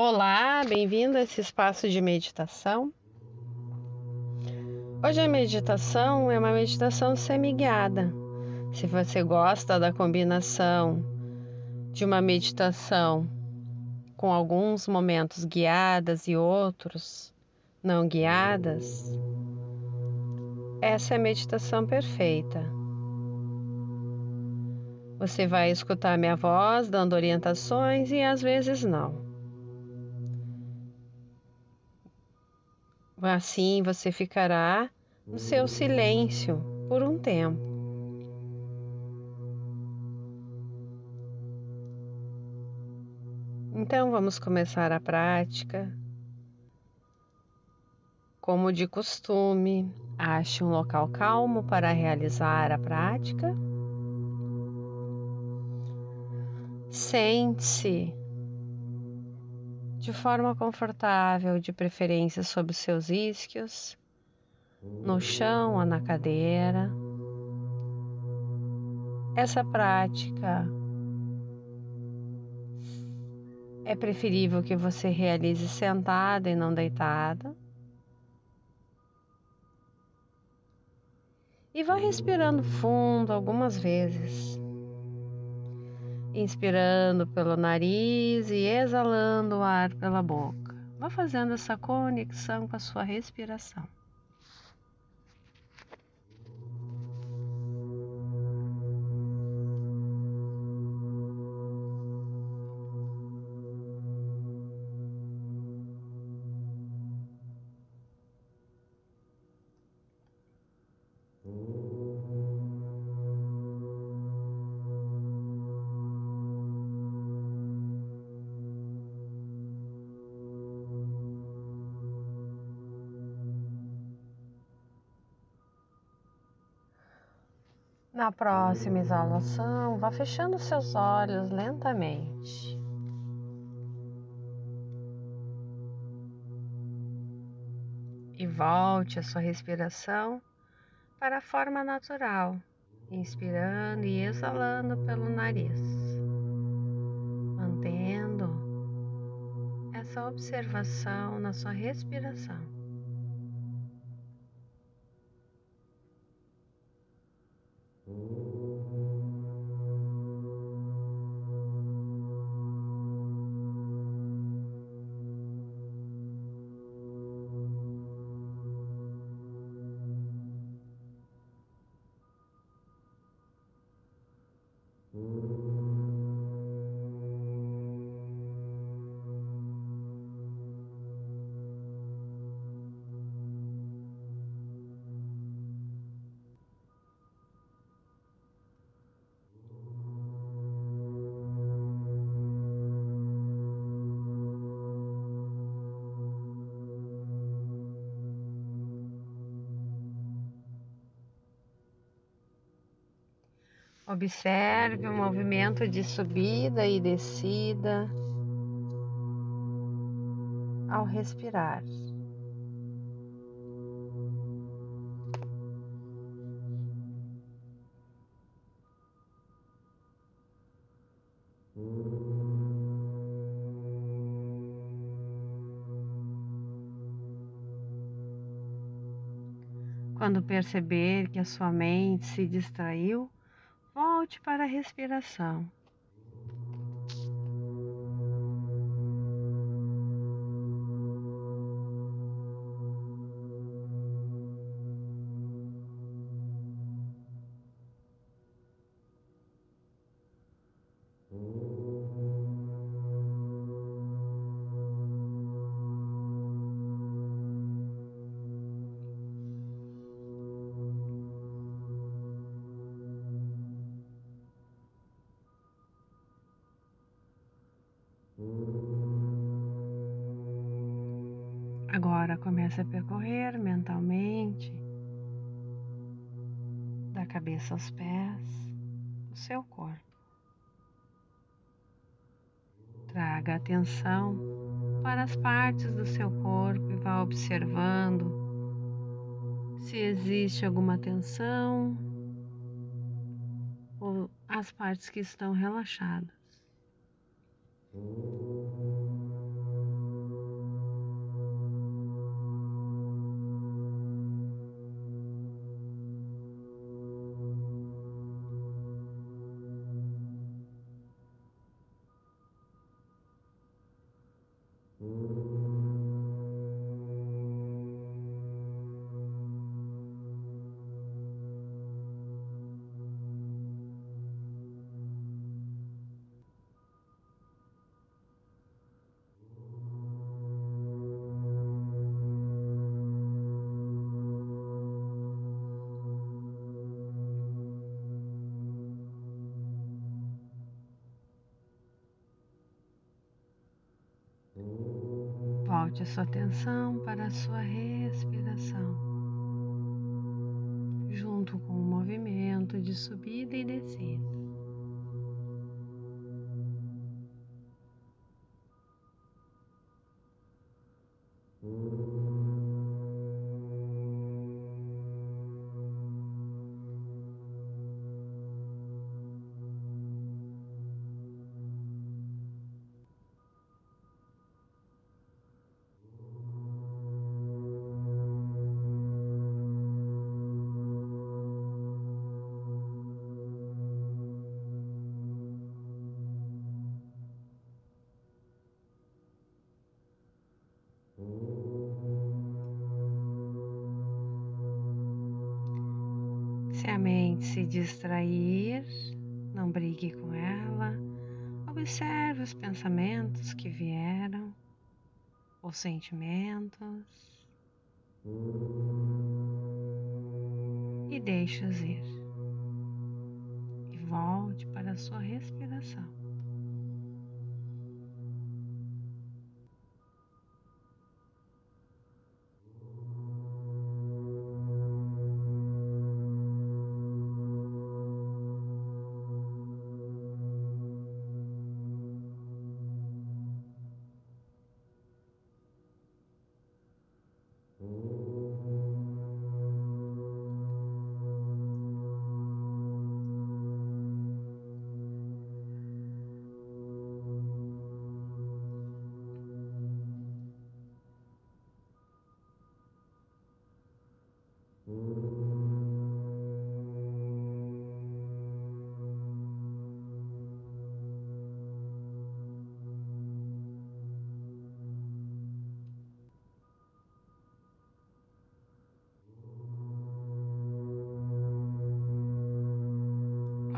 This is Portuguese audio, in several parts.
Olá, bem-vindo a esse espaço de meditação. Hoje a meditação é uma meditação semi-guiada. Se você gosta da combinação de uma meditação com alguns momentos guiadas e outros não guiadas, essa é a meditação perfeita. Você vai escutar minha voz dando orientações e às vezes não. Assim você ficará no seu silêncio por um tempo. Então vamos começar a prática. Como de costume, ache um local calmo para realizar a prática. Sente-se de forma confortável, de preferência sobre os seus isquios, no chão ou na cadeira. Essa prática é preferível que você realize sentada e não deitada. E vá respirando fundo algumas vezes inspirando pelo nariz e exalando o ar pela boca. Vá fazendo essa conexão com a sua respiração. Na próxima exalação, vá fechando seus olhos lentamente. E volte a sua respiração para a forma natural, inspirando e exalando pelo nariz, mantendo essa observação na sua respiração. Mm-hmm. Observe o movimento de subida e descida ao respirar. Quando perceber que a sua mente se distraiu, Volte para a respiração. Agora comece a percorrer mentalmente da cabeça aos pés o seu corpo. Traga atenção para as partes do seu corpo e vá observando se existe alguma tensão ou as partes que estão relaxadas. Mm-hmm. Volte a sua atenção para a sua respiração, junto com o movimento de subida e descida. Se a mente se distrair, não brigue com ela. Observe os pensamentos que vieram, os sentimentos e deixe-os ir. E volte para a sua respiração.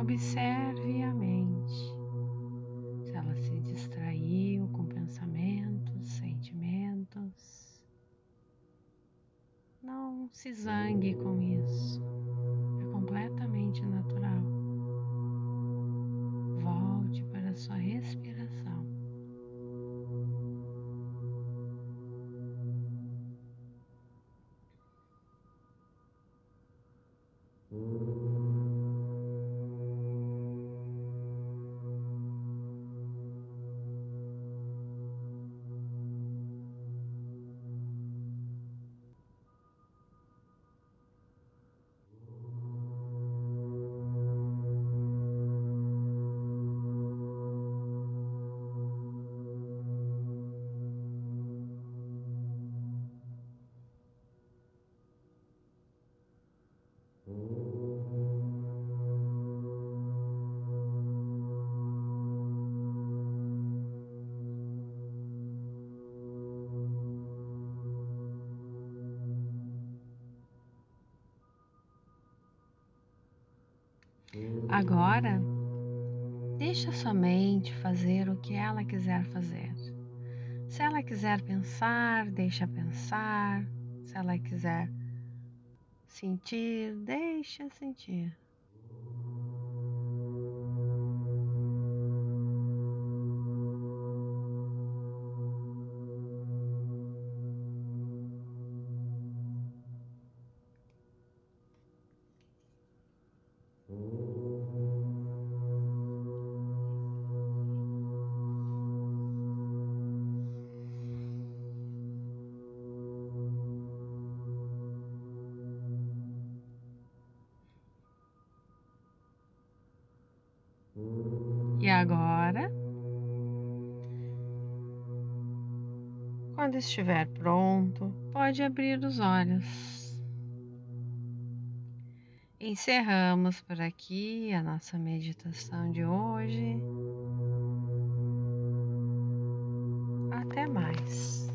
Observe a mente. Se ela se distraiu com pensamentos, sentimentos, não se zangue com isso. É completamente natural. Agora, deixa sua mente fazer o que ela quiser fazer. Se ela quiser pensar, deixa pensar. Se ela quiser sentir, deixa sentir. Agora, quando estiver pronto, pode abrir os olhos. Encerramos por aqui a nossa meditação de hoje. Até mais.